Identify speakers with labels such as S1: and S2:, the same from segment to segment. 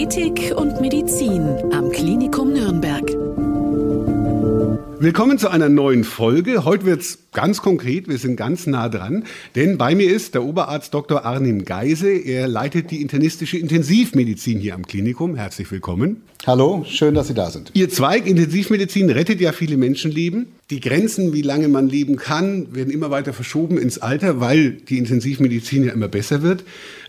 S1: Ethik und Medizin am Klinikum Nürnberg.
S2: Willkommen zu einer neuen Folge. Heute wird es ganz konkret, wir sind ganz nah dran, denn bei mir ist der Oberarzt Dr. Arnim Geise. Er leitet die internistische Intensivmedizin hier am Klinikum. Herzlich willkommen.
S3: Hallo, schön, dass Sie da sind.
S2: Ihr Zweig Intensivmedizin rettet ja viele Menschenleben. Die Grenzen, wie lange man leben kann, werden immer weiter verschoben ins Alter, weil die Intensivmedizin ja immer besser wird.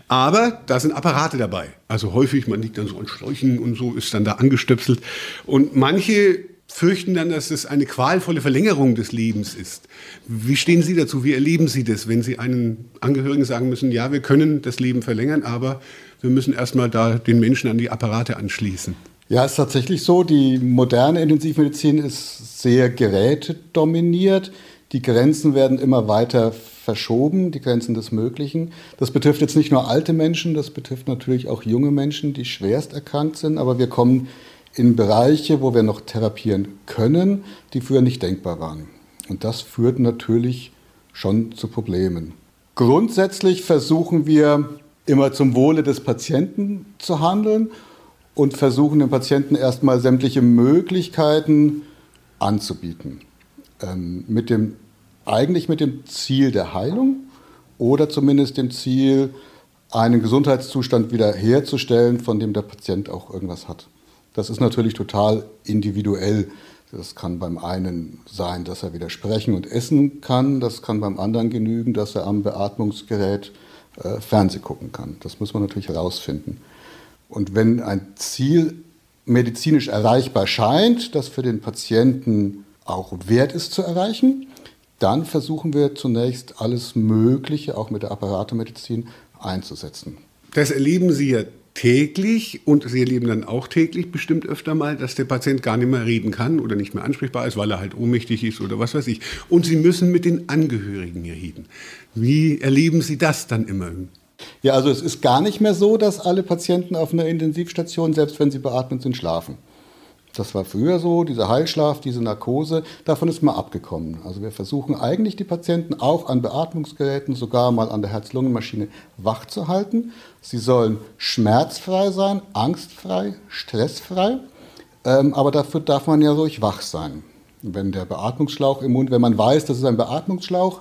S2: Aber da sind Apparate dabei. Also häufig, man liegt dann so an Schläuchen und so, ist dann da angestöpselt. Und manche fürchten dann, dass es eine qualvolle Verlängerung des Lebens ist. Wie stehen Sie dazu? Wie erleben Sie das, wenn Sie einen Angehörigen sagen müssen, ja, wir können das Leben verlängern, aber wir müssen erstmal da den Menschen an die Apparate anschließen?
S3: Ja, ist tatsächlich so, die moderne Intensivmedizin ist sehr gerätedominiert. Die Grenzen werden immer weiter verschoben, die Grenzen des Möglichen. Das betrifft jetzt nicht nur alte Menschen, das betrifft natürlich auch junge Menschen, die schwerst erkrankt sind, aber wir kommen in Bereiche, wo wir noch therapieren können, die früher nicht denkbar waren. Und das führt natürlich schon zu Problemen. Grundsätzlich versuchen wir immer zum Wohle des Patienten zu handeln und versuchen dem Patienten erstmal sämtliche Möglichkeiten anzubieten. Ähm, mit dem, eigentlich mit dem Ziel der Heilung oder zumindest dem Ziel, einen Gesundheitszustand wiederherzustellen, von dem der Patient auch irgendwas hat. Das ist natürlich total individuell. Das kann beim einen sein, dass er wieder sprechen und essen kann. Das kann beim anderen genügen, dass er am Beatmungsgerät äh, Fernseh gucken kann. Das muss man natürlich herausfinden. Und wenn ein Ziel medizinisch erreichbar scheint, das für den Patienten auch wert ist zu erreichen, dann versuchen wir zunächst alles Mögliche, auch mit der Apparatemedizin, einzusetzen.
S2: Das erleben Sie ja täglich und Sie erleben dann auch täglich bestimmt öfter mal, dass der Patient gar nicht mehr reden kann oder nicht mehr ansprechbar ist, weil er halt ohnmächtig ist oder was weiß ich. Und Sie müssen mit den Angehörigen hier reden. Wie erleben Sie das dann immer?
S3: Ja, also es ist gar nicht mehr so, dass alle Patienten auf einer Intensivstation, selbst wenn sie beatmet sind, schlafen. Das war früher so, dieser Heilschlaf, diese Narkose, davon ist man abgekommen. Also wir versuchen eigentlich die Patienten auch an Beatmungsgeräten, sogar mal an der Herz-Lungen-Maschine wach zu halten. Sie sollen schmerzfrei sein, angstfrei, stressfrei, ähm, aber dafür darf man ja ruhig wach sein. Wenn der Beatmungsschlauch im Mund, wenn man weiß, das ist ein Beatmungsschlauch,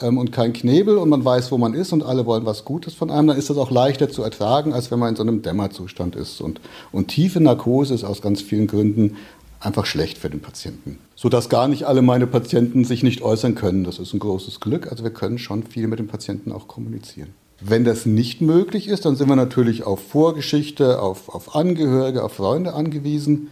S3: ähm, und kein Knebel und man weiß, wo man ist und alle wollen was Gutes von einem, dann ist das auch leichter zu ertragen, als wenn man in so einem Dämmerzustand ist. Und, und tiefe Narkose ist aus ganz vielen Gründen einfach schlecht für den Patienten. Sodass gar nicht alle meine Patienten sich nicht äußern können. Das ist ein großes Glück. Also wir können schon viel mit den Patienten auch kommunizieren. Wenn das nicht möglich ist, dann sind wir natürlich auf Vorgeschichte, auf, auf Angehörige, auf Freunde angewiesen.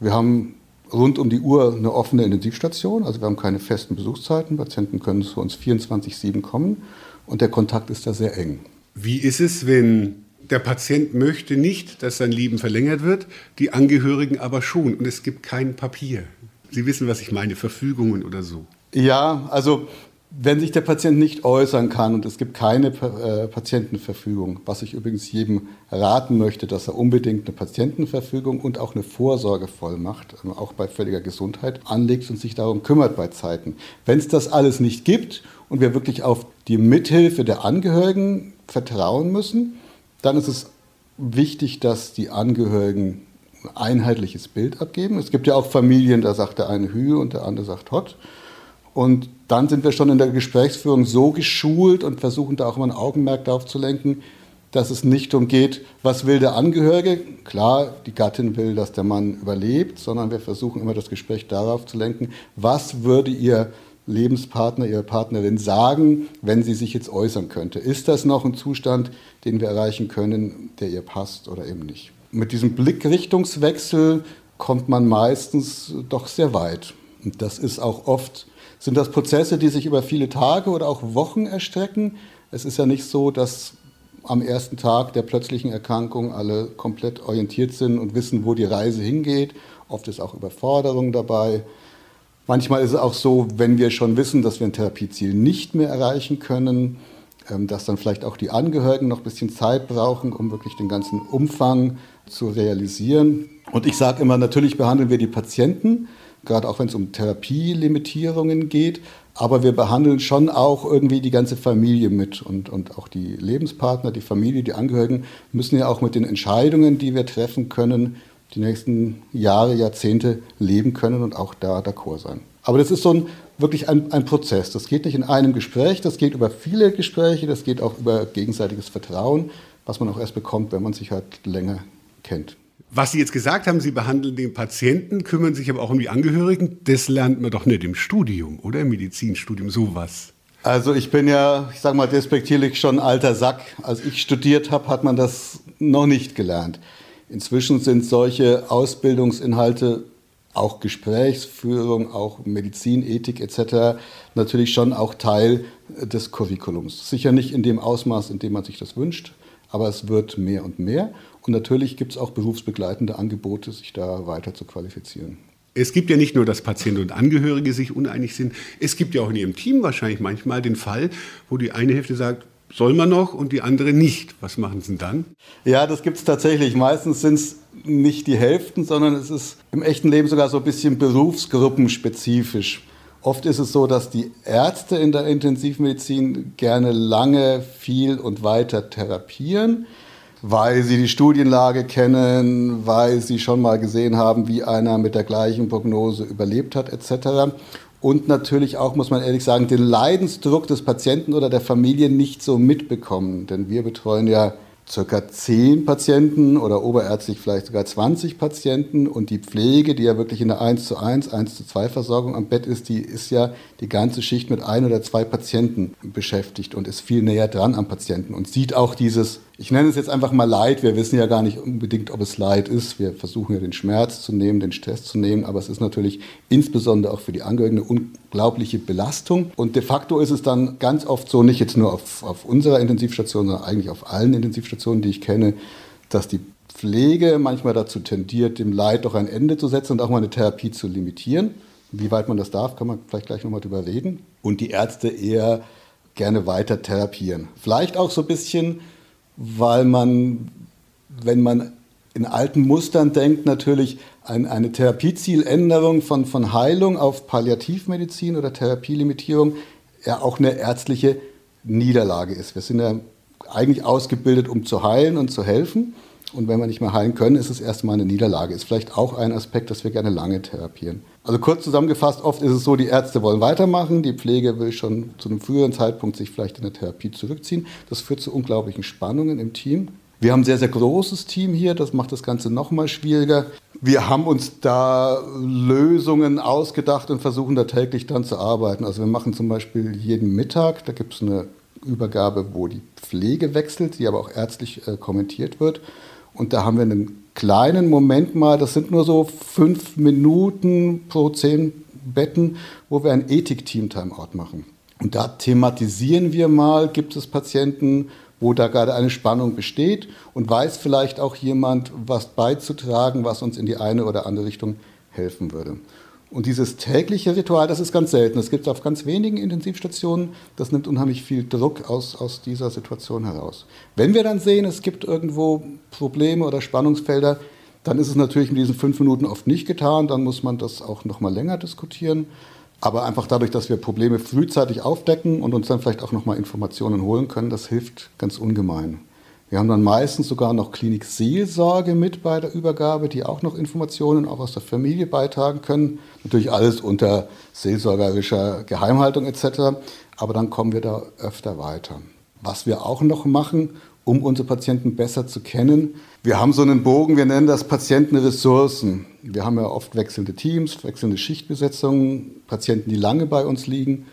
S3: Wir haben rund um die Uhr eine offene Intensivstation. Also wir haben keine festen Besuchszeiten. Patienten können zu uns 24-7 kommen und der Kontakt ist da sehr eng.
S2: Wie ist es, wenn der Patient möchte nicht, dass sein Leben verlängert wird, die Angehörigen aber schon und es gibt kein Papier? Sie wissen, was ich meine, Verfügungen oder so.
S3: Ja, also wenn sich der Patient nicht äußern kann und es gibt keine äh, Patientenverfügung, was ich übrigens jedem raten möchte, dass er unbedingt eine Patientenverfügung und auch eine Vorsorgevollmacht, äh, auch bei völliger Gesundheit, anlegt und sich darum kümmert bei Zeiten. Wenn es das alles nicht gibt und wir wirklich auf die Mithilfe der Angehörigen vertrauen müssen, dann ist es wichtig, dass die Angehörigen ein einheitliches Bild abgeben. Es gibt ja auch Familien, da sagt der eine Hü und der andere sagt Hott. Und dann sind wir schon in der Gesprächsführung so geschult und versuchen da auch immer ein Augenmerk darauf zu lenken, dass es nicht darum geht, was will der Angehörige. Klar, die Gattin will, dass der Mann überlebt, sondern wir versuchen immer das Gespräch darauf zu lenken, was würde ihr Lebenspartner, ihre Partnerin sagen, wenn sie sich jetzt äußern könnte. Ist das noch ein Zustand, den wir erreichen können, der ihr passt oder eben nicht? Mit diesem Blickrichtungswechsel kommt man meistens doch sehr weit. Und das ist auch oft sind das Prozesse, die sich über viele Tage oder auch Wochen erstrecken? Es ist ja nicht so, dass am ersten Tag der plötzlichen Erkrankung alle komplett orientiert sind und wissen, wo die Reise hingeht. Oft ist auch Überforderung dabei. Manchmal ist es auch so, wenn wir schon wissen, dass wir ein Therapieziel nicht mehr erreichen können, ähm, dass dann vielleicht auch die Angehörigen noch ein bisschen Zeit brauchen, um wirklich den ganzen Umfang zu realisieren. Und ich sage immer, natürlich behandeln wir die Patienten, gerade auch wenn es um Therapielimitierungen geht. Aber wir behandeln schon auch irgendwie die ganze Familie mit und, und auch die Lebenspartner, die Familie, die Angehörigen müssen ja auch mit den Entscheidungen, die wir treffen können, die nächsten Jahre, Jahrzehnte leben können und auch da d'accord sein. Aber das ist so ein, wirklich ein, ein Prozess. Das geht nicht in einem Gespräch, das geht über viele Gespräche, das geht auch über gegenseitiges Vertrauen, was man auch erst bekommt, wenn man sich halt länger kennt.
S2: Was Sie jetzt gesagt haben, Sie behandeln den Patienten, kümmern sich aber auch um die Angehörigen. Das lernt man doch nicht im Studium oder im Medizinstudium, sowas.
S3: Also ich bin ja, ich sage mal despektierlich, schon alter Sack. Als ich studiert habe, hat man das noch nicht gelernt. Inzwischen sind solche Ausbildungsinhalte, auch Gesprächsführung, auch Medizinethik etc. natürlich schon auch Teil des Curriculums. Sicher nicht in dem Ausmaß, in dem man sich das wünscht, aber es wird mehr und mehr. Und natürlich gibt es auch berufsbegleitende Angebote, sich da weiter zu qualifizieren.
S2: Es gibt ja nicht nur, dass Patienten und Angehörige sich uneinig sind. Es gibt ja auch in Ihrem Team wahrscheinlich manchmal den Fall, wo die eine Hälfte sagt, soll man noch und die andere nicht. Was machen Sie dann?
S3: Ja, das gibt es tatsächlich. Meistens sind es nicht die Hälften, sondern es ist im echten Leben sogar so ein bisschen berufsgruppenspezifisch. Oft ist es so, dass die Ärzte in der Intensivmedizin gerne lange, viel und weiter therapieren weil sie die Studienlage kennen, weil sie schon mal gesehen haben, wie einer mit der gleichen Prognose überlebt hat etc. Und natürlich auch, muss man ehrlich sagen, den Leidensdruck des Patienten oder der Familie nicht so mitbekommen. Denn wir betreuen ja circa 10 Patienten oder oberärztlich vielleicht sogar 20 Patienten und die Pflege, die ja wirklich in der 1 zu 1, 1 zu 2 Versorgung am Bett ist, die ist ja die ganze Schicht mit ein oder zwei Patienten beschäftigt und ist viel näher dran am Patienten und sieht auch dieses ich nenne es jetzt einfach mal Leid. Wir wissen ja gar nicht unbedingt, ob es Leid ist. Wir versuchen ja den Schmerz zu nehmen, den Stress zu nehmen, aber es ist natürlich insbesondere auch für die Angehörigen eine unglaubliche Belastung. Und de facto ist es dann ganz oft so, nicht jetzt nur auf, auf unserer Intensivstation, sondern eigentlich auf allen Intensivstationen, die ich kenne, dass die Pflege manchmal dazu tendiert, dem Leid doch ein Ende zu setzen und auch mal eine Therapie zu limitieren. Wie weit man das darf, kann man vielleicht gleich nochmal drüber reden. Und die Ärzte eher gerne weiter therapieren. Vielleicht auch so ein bisschen weil man, wenn man in alten Mustern denkt, natürlich ein, eine Therapiezieländerung von, von Heilung auf Palliativmedizin oder Therapielimitierung ja auch eine ärztliche Niederlage ist. Wir sind ja eigentlich ausgebildet, um zu heilen und zu helfen. Und wenn wir nicht mehr heilen können, ist es erstmal eine Niederlage. Ist vielleicht auch ein Aspekt, dass wir gerne lange therapieren. Also kurz zusammengefasst, oft ist es so, die Ärzte wollen weitermachen, die Pflege will schon zu einem früheren Zeitpunkt sich vielleicht in der Therapie zurückziehen. Das führt zu unglaublichen Spannungen im Team. Wir haben ein sehr, sehr großes Team hier, das macht das Ganze noch mal schwieriger. Wir haben uns da Lösungen ausgedacht und versuchen da täglich dran zu arbeiten. Also wir machen zum Beispiel jeden Mittag, da gibt es eine Übergabe, wo die Pflege wechselt, die aber auch ärztlich äh, kommentiert wird. Und da haben wir einen kleinen Moment mal, das sind nur so fünf Minuten pro zehn Betten, wo wir ein Ethik-Team-Timeout machen. Und da thematisieren wir mal, gibt es Patienten, wo da gerade eine Spannung besteht und weiß vielleicht auch jemand, was beizutragen, was uns in die eine oder andere Richtung helfen würde. Und dieses tägliche Ritual, das ist ganz selten. Das gibt es auf ganz wenigen Intensivstationen. Das nimmt unheimlich viel Druck aus, aus dieser Situation heraus. Wenn wir dann sehen, es gibt irgendwo Probleme oder Spannungsfelder, dann ist es natürlich in diesen fünf Minuten oft nicht getan. Dann muss man das auch noch mal länger diskutieren. Aber einfach dadurch, dass wir Probleme frühzeitig aufdecken und uns dann vielleicht auch noch mal Informationen holen können, das hilft ganz ungemein. Wir haben dann meistens sogar noch Klinikseelsorge mit bei der Übergabe, die auch noch Informationen auch aus der Familie beitragen können. Natürlich alles unter seelsorgerischer Geheimhaltung etc. Aber dann kommen wir da öfter weiter. Was wir auch noch machen, um unsere Patienten besser zu kennen, wir haben so einen Bogen, wir nennen das Patientenressourcen. Wir haben ja oft wechselnde Teams, wechselnde Schichtbesetzungen, Patienten, die lange bei uns liegen.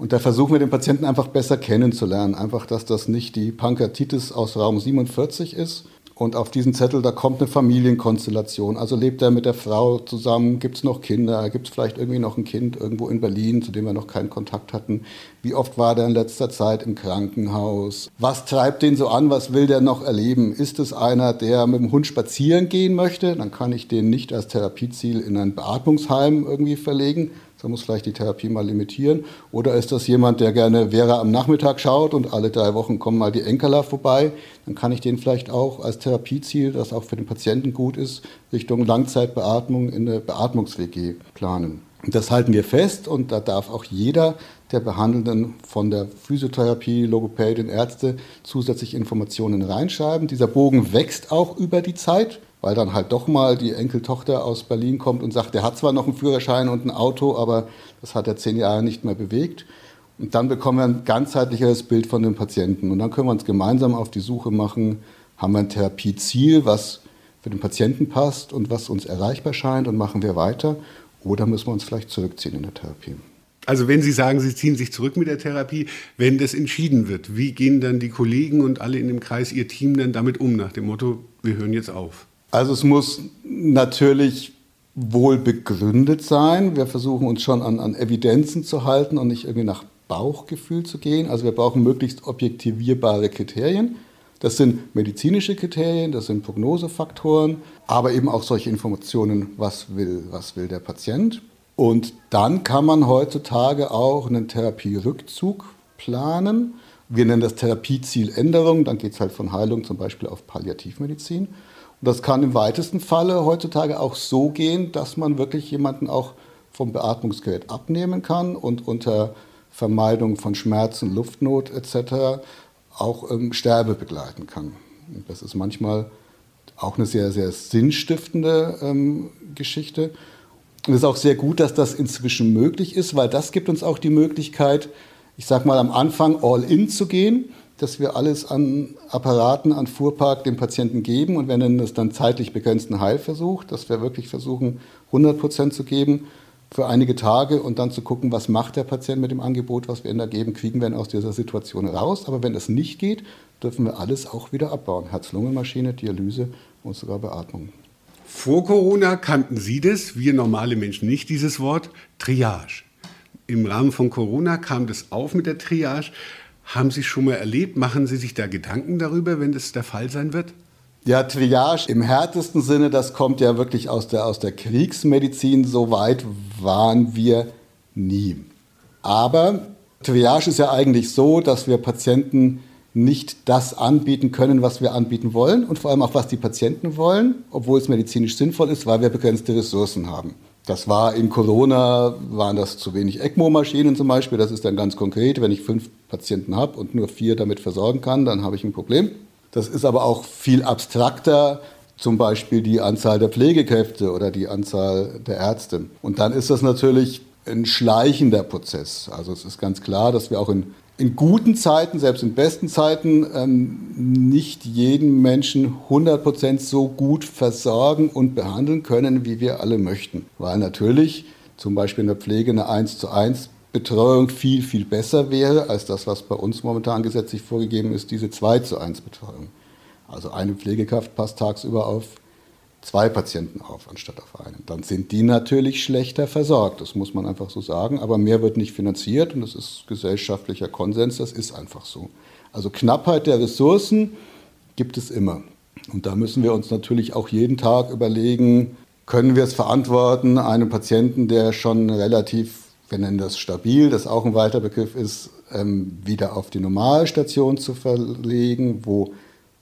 S3: Und da versuchen wir den Patienten einfach besser kennenzulernen. Einfach, dass das nicht die Pankreatitis aus Raum 47 ist. Und auf diesen Zettel, da kommt eine Familienkonstellation. Also lebt er mit der Frau zusammen? Gibt es noch Kinder? Gibt es vielleicht irgendwie noch ein Kind irgendwo in Berlin, zu dem wir noch keinen Kontakt hatten? Wie oft war der in letzter Zeit im Krankenhaus? Was treibt den so an? Was will der noch erleben? Ist es einer, der mit dem Hund spazieren gehen möchte? Dann kann ich den nicht als Therapieziel in ein Beatmungsheim irgendwie verlegen, da muss vielleicht die Therapie mal limitieren. Oder ist das jemand, der gerne Vera am Nachmittag schaut und alle drei Wochen kommen mal die Enkeler vorbei? Dann kann ich den vielleicht auch als Therapieziel, das auch für den Patienten gut ist, Richtung Langzeitbeatmung in eine Beatmungs-WG planen. Das halten wir fest und da darf auch jeder der Behandelnden von der Physiotherapie, Logopädin, Ärzte zusätzlich Informationen reinschreiben. Dieser Bogen wächst auch über die Zeit, weil dann halt doch mal die Enkeltochter aus Berlin kommt und sagt, der hat zwar noch einen Führerschein und ein Auto, aber das hat er zehn Jahre nicht mehr bewegt. Und dann bekommen wir ein ganzheitlicheres Bild von dem Patienten. Und dann können wir uns gemeinsam auf die Suche machen, haben wir ein Therapieziel, was für den Patienten passt und was uns erreichbar scheint und machen wir weiter. Oder müssen wir uns vielleicht zurückziehen in der Therapie.
S2: Also wenn Sie sagen, Sie ziehen sich zurück mit der Therapie, wenn das entschieden wird, wie gehen dann die Kollegen und alle in dem Kreis, Ihr Team dann damit um, nach dem Motto, wir hören jetzt auf?
S3: Also es muss natürlich wohl begründet sein. Wir versuchen uns schon an, an Evidenzen zu halten und nicht irgendwie nach Bauchgefühl zu gehen. Also wir brauchen möglichst objektivierbare Kriterien. Das sind medizinische Kriterien, das sind Prognosefaktoren, aber eben auch solche Informationen, was will, was will der Patient. Und dann kann man heutzutage auch einen Therapierückzug planen. Wir nennen das Therapiezieländerung, dann geht es halt von Heilung zum Beispiel auf Palliativmedizin. Das kann im weitesten Falle heutzutage auch so gehen, dass man wirklich jemanden auch vom Beatmungsgerät abnehmen kann und unter Vermeidung von Schmerzen, Luftnot etc. auch ähm, Sterbe begleiten kann. Das ist manchmal auch eine sehr, sehr sinnstiftende ähm, Geschichte. Und es ist auch sehr gut, dass das inzwischen möglich ist, weil das gibt uns auch die Möglichkeit, ich sage mal am Anfang all in zu gehen, dass wir alles an Apparaten, an Fuhrpark dem Patienten geben und wir nennen das dann zeitlich begrenzten Heilversuch, dass wir wirklich versuchen, 100 Prozent zu geben für einige Tage und dann zu gucken, was macht der Patient mit dem Angebot, was wir ihm da geben, kriegen wir ihn aus dieser Situation raus. Aber wenn das nicht geht, dürfen wir alles auch wieder abbauen. Herz-Lungen-Maschine, Dialyse und sogar Beatmung.
S2: Vor Corona kannten Sie das, wir normale Menschen nicht, dieses Wort Triage. Im Rahmen von Corona kam das auf mit der Triage. Haben Sie schon mal erlebt? Machen Sie sich da Gedanken darüber, wenn das der Fall sein wird?
S3: Ja, Triage im härtesten Sinne, das kommt ja wirklich aus der, aus der Kriegsmedizin. So weit waren wir nie. Aber Triage ist ja eigentlich so, dass wir Patienten nicht das anbieten können, was wir anbieten wollen und vor allem auch, was die Patienten wollen, obwohl es medizinisch sinnvoll ist, weil wir begrenzte Ressourcen haben. Das war in Corona, waren das zu wenig ECMO-Maschinen zum Beispiel. Das ist dann ganz konkret, wenn ich fünf Patienten habe und nur vier damit versorgen kann, dann habe ich ein Problem. Das ist aber auch viel abstrakter, zum Beispiel die Anzahl der Pflegekräfte oder die Anzahl der Ärzte. Und dann ist das natürlich ein schleichender Prozess. Also es ist ganz klar, dass wir auch in in guten Zeiten, selbst in besten Zeiten, ähm, nicht jeden Menschen 100% so gut versorgen und behandeln können, wie wir alle möchten. Weil natürlich zum Beispiel in der Pflege eine 1 zu 1 Betreuung viel, viel besser wäre als das, was bei uns momentan gesetzlich vorgegeben ist, diese 2 zu 1 Betreuung. Also eine Pflegekraft passt tagsüber auf zwei Patienten auf anstatt auf einen. Dann sind die natürlich schlechter versorgt, das muss man einfach so sagen, aber mehr wird nicht finanziert und das ist gesellschaftlicher Konsens, das ist einfach so. Also Knappheit der Ressourcen gibt es immer. Und da müssen wir uns natürlich auch jeden Tag überlegen, können wir es verantworten, einem Patienten, der schon relativ, wir nennen das stabil, das auch ein weiter Begriff ist, ähm, wieder auf die Normalstation zu verlegen, wo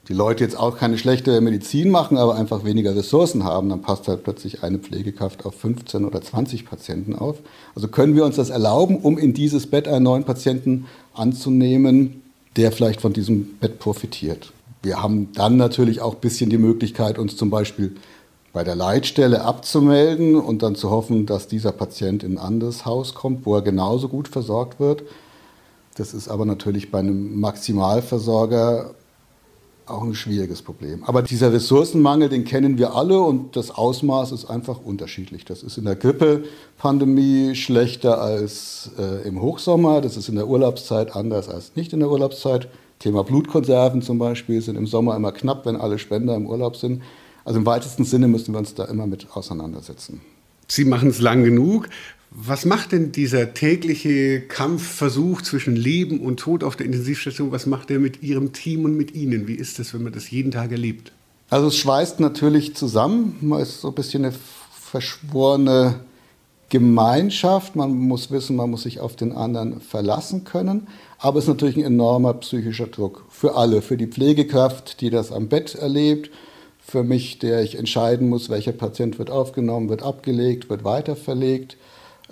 S3: die Leute jetzt auch keine schlechte Medizin machen, aber einfach weniger Ressourcen haben, dann passt halt plötzlich eine Pflegekraft auf 15 oder 20 Patienten auf. Also können wir uns das erlauben, um in dieses Bett einen neuen Patienten anzunehmen, der vielleicht von diesem Bett profitiert. Wir haben dann natürlich auch ein bisschen die Möglichkeit, uns zum Beispiel bei der Leitstelle abzumelden und dann zu hoffen, dass dieser Patient in ein anderes Haus kommt, wo er genauso gut versorgt wird. Das ist aber natürlich bei einem Maximalversorger auch ein schwieriges Problem. Aber dieser Ressourcenmangel, den kennen wir alle und das Ausmaß ist einfach unterschiedlich. Das ist in der Grippepandemie schlechter als äh, im Hochsommer. Das ist in der Urlaubszeit anders als nicht in der Urlaubszeit. Thema Blutkonserven zum Beispiel sind im Sommer immer knapp, wenn alle Spender im Urlaub sind. Also im weitesten Sinne müssen wir uns da immer mit auseinandersetzen.
S2: Sie machen es lang genug. Was macht denn dieser tägliche Kampfversuch zwischen Leben und Tod auf der Intensivstation, was macht er mit Ihrem Team und mit Ihnen? Wie ist das, wenn man das jeden Tag erlebt?
S3: Also es schweißt natürlich zusammen. Man ist so ein bisschen eine verschworene Gemeinschaft. Man muss wissen, man muss sich auf den anderen verlassen können. Aber es ist natürlich ein enormer psychischer Druck für alle. Für die Pflegekraft, die das am Bett erlebt. Für mich, der ich entscheiden muss, welcher Patient wird aufgenommen, wird abgelegt, wird weiterverlegt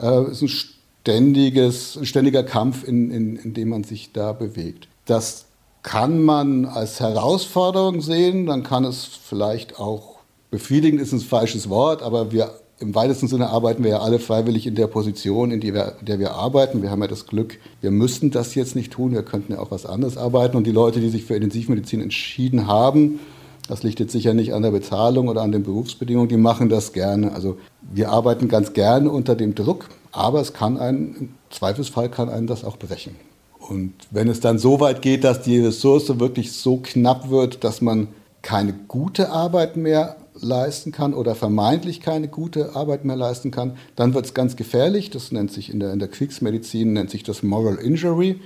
S3: Äh, ist ein ständiges, ein ständiger Kampf, in, in, in dem man sich da bewegt. Das kann man als Herausforderung sehen, dann kann es vielleicht auch befriedigend ist ein falsches Wort, aber wir im weitesten Sinne arbeiten wir ja alle freiwillig in der Position, in, wir, in der wir arbeiten. Wir haben ja das Glück, wir müssten das jetzt nicht tun, wir könnten ja auch was anderes arbeiten. Und die Leute, die sich für Intensivmedizin entschieden haben, das liegt jetzt sicher nicht an der Bezahlung oder an den Berufsbedingungen, die machen das gerne. Also wir arbeiten ganz gerne unter dem Druck, aber es kann einen, im Zweifelsfall kann einen das auch brechen. Und wenn es dann so weit geht, dass die Ressource wirklich so knapp wird, dass man keine gute Arbeit mehr leisten kann oder vermeintlich keine gute Arbeit mehr leisten kann, dann wird es ganz gefährlich. Das nennt sich in der, in der Kriegsmedizin nennt sich das Moral Injury.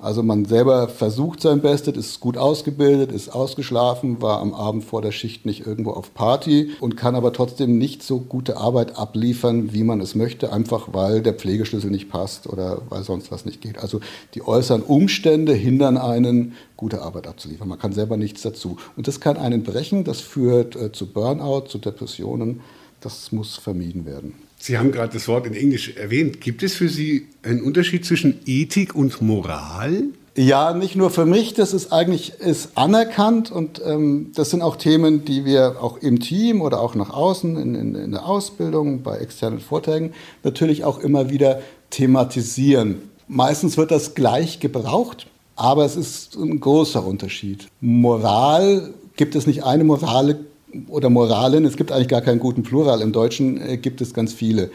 S3: Also man selber versucht sein Bestes, ist gut ausgebildet, ist ausgeschlafen, war am Abend vor der Schicht nicht irgendwo auf Party und kann aber trotzdem nicht so gute Arbeit abliefern, wie man es möchte, einfach weil der Pflegeschlüssel nicht passt oder weil sonst was nicht geht. Also die äußeren Umstände hindern einen, gute Arbeit abzuliefern. Man kann selber nichts dazu. Und das kann einen brechen, das führt äh, zu Burnout, zu Depressionen. Das muss vermieden werden.
S2: Sie haben gerade das Wort in Englisch erwähnt. Gibt es für Sie einen Unterschied zwischen Ethik und Moral?
S3: Ja, nicht nur für mich, das ist eigentlich ist anerkannt und ähm, das sind auch Themen, die wir auch im Team oder auch nach außen in, in, in der Ausbildung, bei externen Vorträgen natürlich auch immer wieder thematisieren. Meistens wird das gleich gebraucht, aber es ist ein großer Unterschied. Moral gibt es nicht eine morale oder Moralen, es gibt eigentlich gar keinen guten Plural, im Deutschen äh, gibt es ganz viele.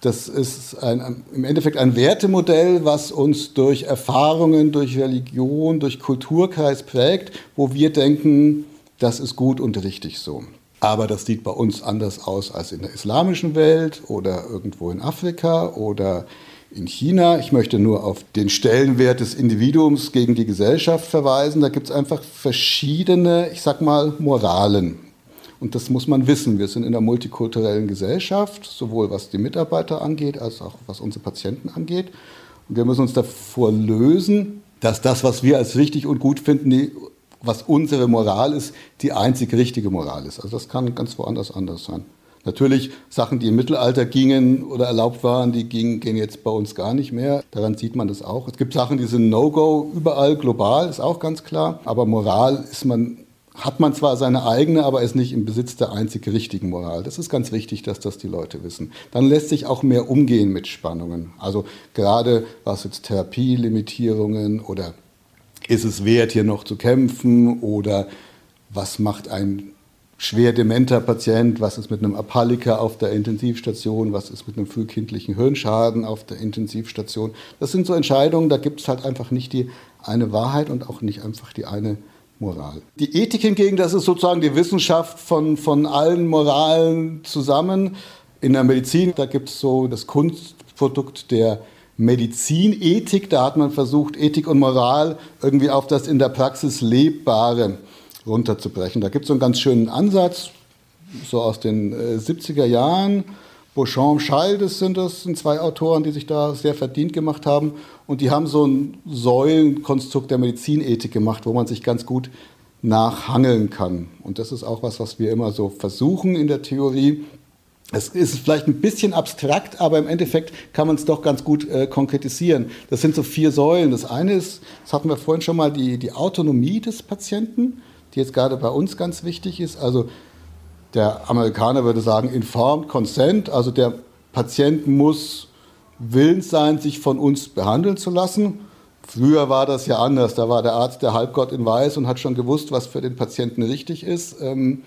S3: Das ist ein, im Endeffekt ein Wertemodell, was uns durch Erfahrungen, durch Religion, durch Kulturkreis prägt, wo wir denken, das ist gut und richtig so. Aber das sieht bei uns anders aus als in der islamischen Welt oder irgendwo in Afrika oder in China. Ich möchte nur auf den Stellenwert des Individuums gegen die Gesellschaft verweisen. Da gibt es einfach verschiedene, ich sag mal, Moralen. Und das muss man wissen. Wir sind in einer multikulturellen Gesellschaft, sowohl was die Mitarbeiter angeht, als auch was unsere Patienten angeht. Und wir müssen uns davor lösen, dass das, was wir als richtig und gut finden, die, was unsere Moral ist, die einzig richtige Moral ist. Also das kann ganz woanders anders sein. Natürlich Sachen, die im Mittelalter gingen oder erlaubt waren, die gingen, gehen jetzt bei uns gar nicht mehr. Daran sieht man das auch. Es gibt Sachen, die sind No-Go überall global, ist auch ganz klar. Aber Moral ist man hat man zwar seine eigene, aber ist nicht im Besitz der einzig richtigen Moral. Das ist ganz wichtig, dass das die Leute wissen. Dann lässt sich auch mehr umgehen mit Spannungen. Also gerade was jetzt Therapielimitierungen oder ist es wert, hier noch zu kämpfen oder was macht ein schwer dementer Patient, was ist mit einem Apalliker auf der Intensivstation, was ist mit einem frühkindlichen Hirnschaden auf der Intensivstation. Das sind so Entscheidungen, da gibt es halt einfach nicht die eine Wahrheit und auch nicht einfach die eine Moral. Die Ethik hingegen, das ist sozusagen die Wissenschaft von, von allen Moralen zusammen. In der Medizin, da gibt es so das Kunstprodukt der Medizinethik. Da hat man versucht, Ethik und Moral irgendwie auf das in der Praxis Lebbare runterzubrechen. Da gibt es so einen ganz schönen Ansatz, so aus den äh, 70er Jahren. Beauchamp, Schaldes sind das, sind zwei Autoren, die sich da sehr verdient gemacht haben. Und die haben so ein Säulenkonstrukt der Medizinethik gemacht, wo man sich ganz gut nachhangeln kann. Und das ist auch was, was wir immer so versuchen in der Theorie. Es ist vielleicht ein bisschen abstrakt, aber im Endeffekt kann man es doch ganz gut äh, konkretisieren. Das sind so vier Säulen. Das eine ist, das hatten wir vorhin schon mal, die, die Autonomie des Patienten, die jetzt gerade bei uns ganz wichtig ist. Also der Amerikaner würde sagen informed consent, also der Patient muss willens sein, sich von uns behandeln zu lassen. Früher war das ja anders, da war der Arzt der Halbgott in Weiß und hat schon gewusst, was für den Patienten richtig ist. Ähm,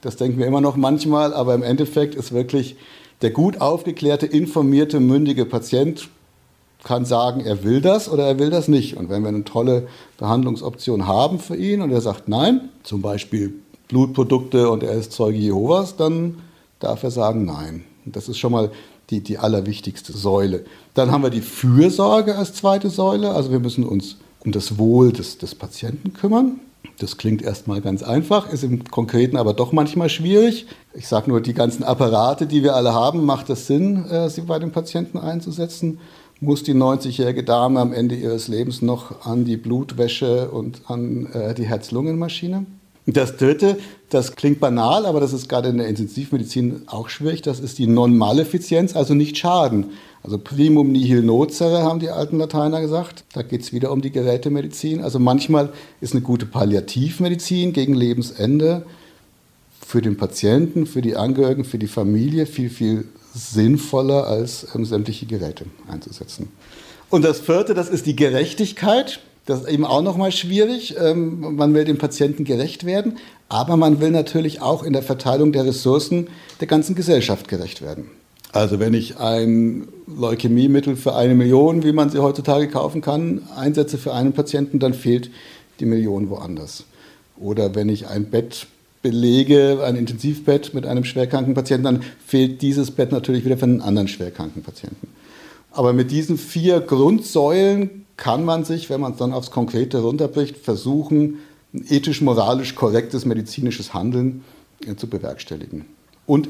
S3: das denken wir immer noch manchmal, aber im Endeffekt ist wirklich der gut aufgeklärte, informierte, mündige Patient kann sagen, er will das oder er will das nicht. Und wenn wir eine tolle Behandlungsoption haben für ihn und er sagt nein, zum Beispiel Blutprodukte und er ist Zeuge Jehovas, dann darf er sagen Nein. Das ist schon mal die, die allerwichtigste Säule. Dann haben wir die Fürsorge als zweite Säule. Also wir müssen uns um das Wohl des, des Patienten kümmern. Das klingt erstmal ganz einfach, ist im Konkreten aber doch manchmal schwierig. Ich sage nur, die ganzen Apparate, die wir alle haben, macht es Sinn, äh, sie bei den Patienten einzusetzen? Muss die 90-jährige Dame am Ende ihres Lebens noch an die Blutwäsche und an äh, die Herz-Lungen-Maschine? Das dritte, das klingt banal, aber das ist gerade in der Intensivmedizin auch schwierig, das ist die Non-Malefizienz, also nicht Schaden. Also primum nihil nocere, haben die alten Lateiner gesagt. Da geht es wieder um die Gerätemedizin. Also manchmal ist eine gute Palliativmedizin gegen Lebensende für den Patienten, für die Angehörigen, für die Familie viel, viel sinnvoller als ähm, sämtliche Geräte einzusetzen. Und das vierte, das ist die Gerechtigkeit. Das ist eben auch nochmal schwierig. Ähm, man will dem Patienten gerecht werden, aber man will natürlich auch in der Verteilung der Ressourcen der ganzen Gesellschaft gerecht werden. Also wenn ich ein Leukämiemittel für eine Million, wie man sie heutzutage kaufen kann, einsetze für einen Patienten, dann fehlt die Million woanders. Oder wenn ich ein Bett belege, ein Intensivbett mit einem schwerkranken Patienten, dann fehlt dieses Bett natürlich wieder für einen anderen schwerkranken Patienten. Aber mit diesen vier Grundsäulen kann man sich, wenn man es dann aufs Konkrete runterbricht, versuchen, ein ethisch-moralisch korrektes medizinisches Handeln äh, zu bewerkstelligen. Und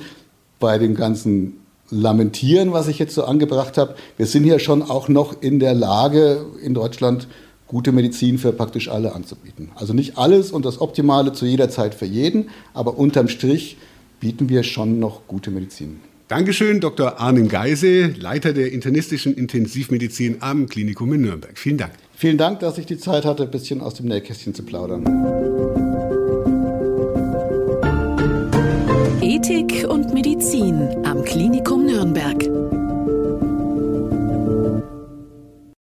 S3: bei dem ganzen Lamentieren, was ich jetzt so angebracht habe, wir sind ja schon auch noch in der Lage, in Deutschland gute Medizin für praktisch alle anzubieten. Also nicht alles und das Optimale zu jeder Zeit für jeden, aber unterm Strich bieten wir schon noch gute Medizin.
S2: Dankeschön, Dr. Arnen Geise, Leiter der internistischen Intensivmedizin am Klinikum in Nürnberg. Vielen Dank.
S3: Vielen Dank, dass ich die Zeit hatte, ein bisschen aus dem Nähkästchen zu plaudern.
S1: Ethik und Medizin am Klinikum